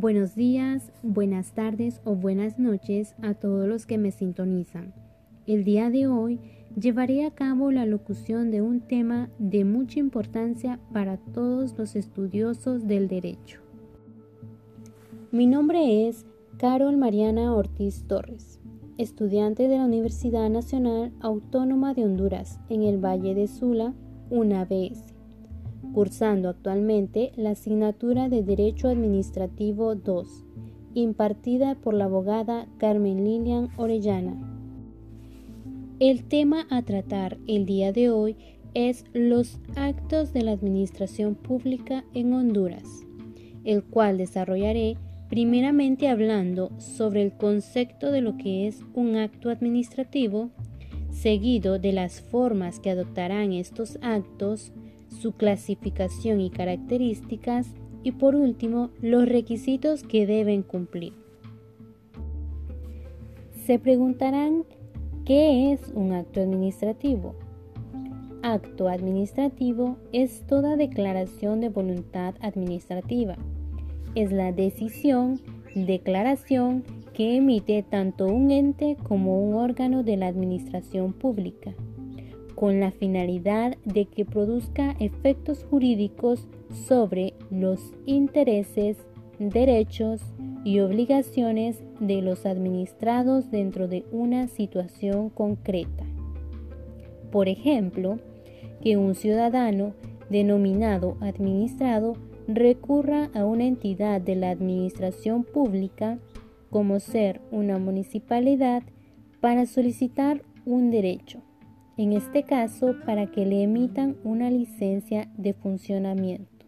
Buenos días, buenas tardes o buenas noches a todos los que me sintonizan. El día de hoy llevaré a cabo la locución de un tema de mucha importancia para todos los estudiosos del derecho. Mi nombre es Carol Mariana Ortiz Torres, estudiante de la Universidad Nacional Autónoma de Honduras en el Valle de Sula, una ABS cursando actualmente la asignatura de Derecho Administrativo 2, impartida por la abogada Carmen Lilian Orellana. El tema a tratar el día de hoy es los actos de la administración pública en Honduras, el cual desarrollaré primeramente hablando sobre el concepto de lo que es un acto administrativo, seguido de las formas que adoptarán estos actos, su clasificación y características y por último los requisitos que deben cumplir. Se preguntarán ¿qué es un acto administrativo? Acto administrativo es toda declaración de voluntad administrativa. Es la decisión, declaración que emite tanto un ente como un órgano de la administración pública con la finalidad de que produzca efectos jurídicos sobre los intereses, derechos y obligaciones de los administrados dentro de una situación concreta. Por ejemplo, que un ciudadano denominado administrado recurra a una entidad de la administración pública, como ser una municipalidad, para solicitar un derecho en este caso para que le emitan una licencia de funcionamiento.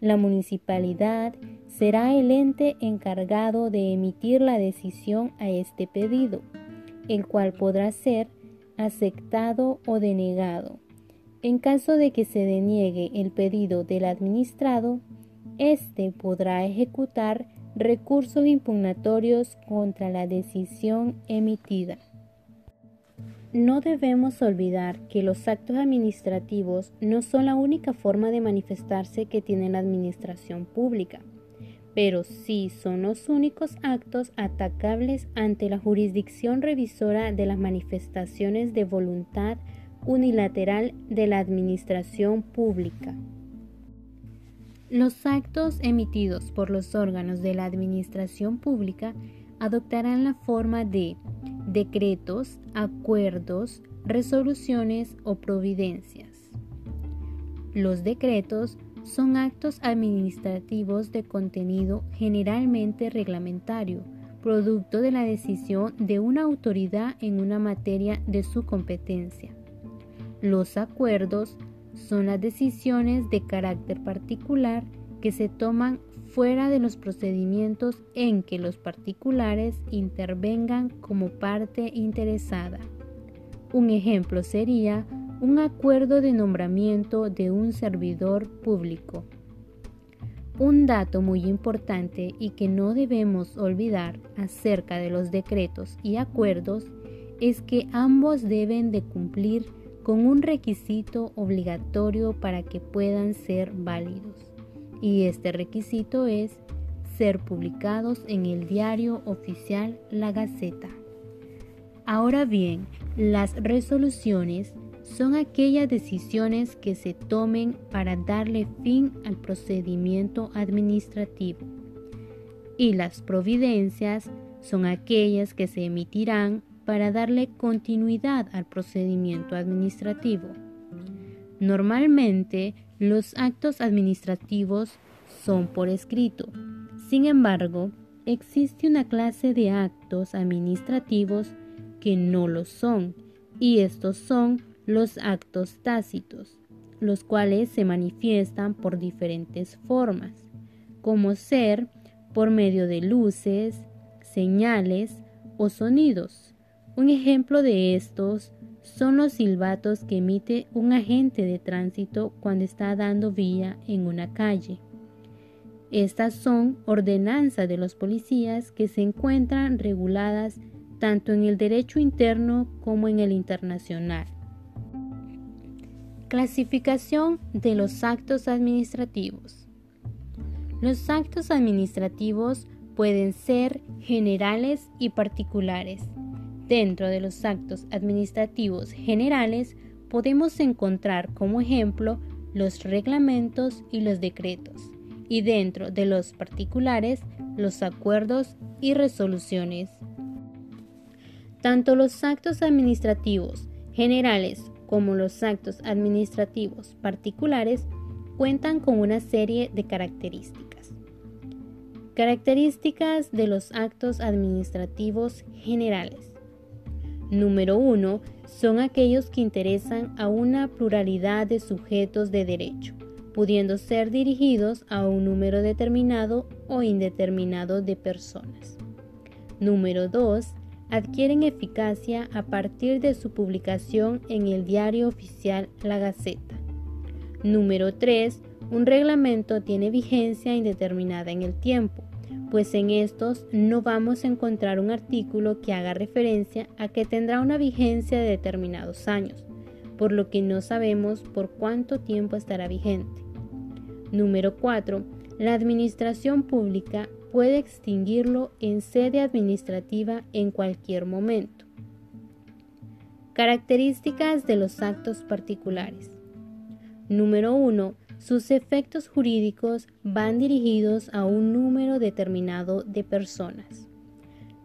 La municipalidad será el ente encargado de emitir la decisión a este pedido, el cual podrá ser aceptado o denegado. En caso de que se deniegue el pedido del administrado, éste podrá ejecutar recursos impugnatorios contra la decisión emitida. No debemos olvidar que los actos administrativos no son la única forma de manifestarse que tiene la administración pública, pero sí son los únicos actos atacables ante la jurisdicción revisora de las manifestaciones de voluntad unilateral de la administración pública. Los actos emitidos por los órganos de la administración pública adoptarán la forma de decretos, acuerdos, resoluciones o providencias. Los decretos son actos administrativos de contenido generalmente reglamentario, producto de la decisión de una autoridad en una materia de su competencia. Los acuerdos son las decisiones de carácter particular que se toman fuera de los procedimientos en que los particulares intervengan como parte interesada. Un ejemplo sería un acuerdo de nombramiento de un servidor público. Un dato muy importante y que no debemos olvidar acerca de los decretos y acuerdos es que ambos deben de cumplir con un requisito obligatorio para que puedan ser válidos y este requisito es ser publicados en el diario oficial La Gaceta. Ahora bien, las resoluciones son aquellas decisiones que se tomen para darle fin al procedimiento administrativo y las providencias son aquellas que se emitirán para darle continuidad al procedimiento administrativo. Normalmente los actos administrativos son por escrito. Sin embargo, existe una clase de actos administrativos que no lo son, y estos son los actos tácitos, los cuales se manifiestan por diferentes formas, como ser por medio de luces, señales o sonidos. Un ejemplo de estos son los silbatos que emite un agente de tránsito cuando está dando vía en una calle. Estas son ordenanzas de los policías que se encuentran reguladas tanto en el derecho interno como en el internacional. Clasificación de los actos administrativos. Los actos administrativos pueden ser generales y particulares. Dentro de los actos administrativos generales podemos encontrar como ejemplo los reglamentos y los decretos, y dentro de los particulares los acuerdos y resoluciones. Tanto los actos administrativos generales como los actos administrativos particulares cuentan con una serie de características. Características de los actos administrativos generales. Número 1. Son aquellos que interesan a una pluralidad de sujetos de derecho, pudiendo ser dirigidos a un número determinado o indeterminado de personas. Número 2. Adquieren eficacia a partir de su publicación en el diario oficial La Gaceta. Número 3. Un reglamento tiene vigencia indeterminada en el tiempo, pues en estos no vamos a encontrar un artículo que haga referencia a que tendrá una vigencia de determinados años, por lo que no sabemos por cuánto tiempo estará vigente. Número 4. La administración pública puede extinguirlo en sede administrativa en cualquier momento. Características de los actos particulares. Número 1. Sus efectos jurídicos van dirigidos a un número determinado de personas.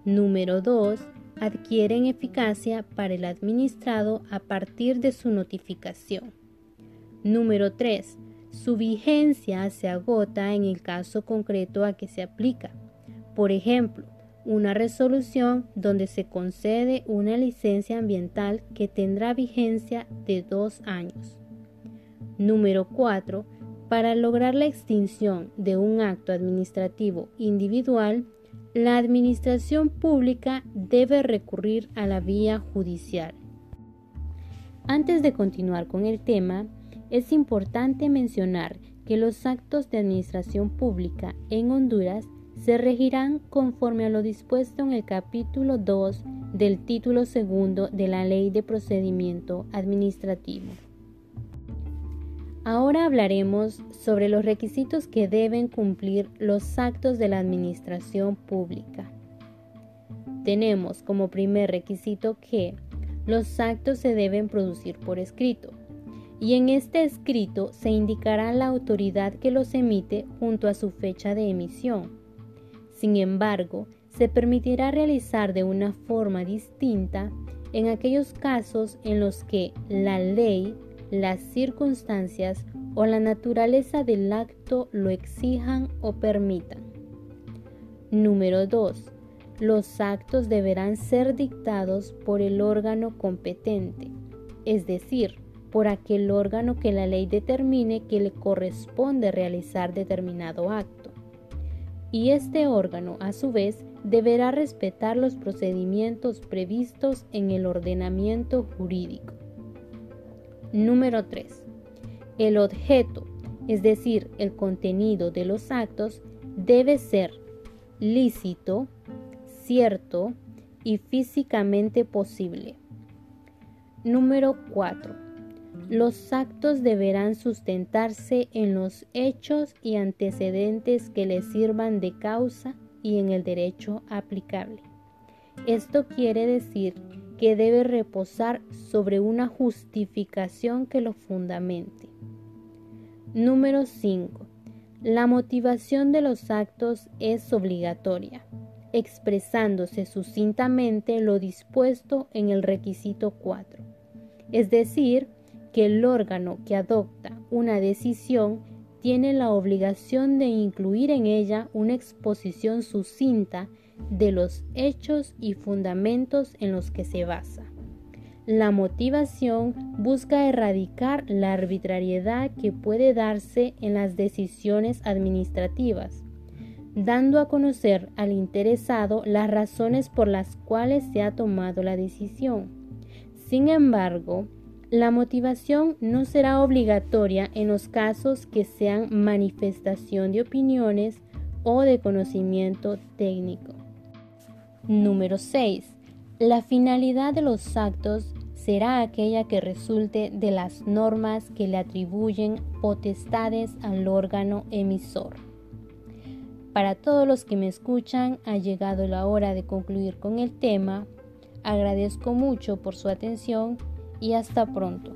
Número 2. Adquieren eficacia para el administrado a partir de su notificación. Número 3. Su vigencia se agota en el caso concreto a que se aplica. Por ejemplo, una resolución donde se concede una licencia ambiental que tendrá vigencia de dos años. Número 4. Para lograr la extinción de un acto administrativo individual, la administración pública debe recurrir a la vía judicial. Antes de continuar con el tema, es importante mencionar que los actos de administración pública en Honduras se regirán conforme a lo dispuesto en el capítulo 2 del título segundo de la Ley de Procedimiento Administrativo. Ahora hablaremos sobre los requisitos que deben cumplir los actos de la administración pública. Tenemos como primer requisito que los actos se deben producir por escrito, y en este escrito se indicará la autoridad que los emite junto a su fecha de emisión. Sin embargo, se permitirá realizar de una forma distinta en aquellos casos en los que la ley las circunstancias o la naturaleza del acto lo exijan o permitan. Número 2. Los actos deberán ser dictados por el órgano competente, es decir, por aquel órgano que la ley determine que le corresponde realizar determinado acto. Y este órgano, a su vez, deberá respetar los procedimientos previstos en el ordenamiento jurídico. Número 3. El objeto, es decir, el contenido de los actos, debe ser lícito, cierto y físicamente posible. Número 4. Los actos deberán sustentarse en los hechos y antecedentes que les sirvan de causa y en el derecho aplicable. Esto quiere decir que debe reposar sobre una justificación que lo fundamente. Número 5. La motivación de los actos es obligatoria, expresándose sucintamente lo dispuesto en el requisito 4, es decir, que el órgano que adopta una decisión tiene la obligación de incluir en ella una exposición sucinta de los hechos y fundamentos en los que se basa. La motivación busca erradicar la arbitrariedad que puede darse en las decisiones administrativas, dando a conocer al interesado las razones por las cuales se ha tomado la decisión. Sin embargo, la motivación no será obligatoria en los casos que sean manifestación de opiniones o de conocimiento técnico. Número 6. La finalidad de los actos será aquella que resulte de las normas que le atribuyen potestades al órgano emisor. Para todos los que me escuchan, ha llegado la hora de concluir con el tema. Agradezco mucho por su atención y hasta pronto.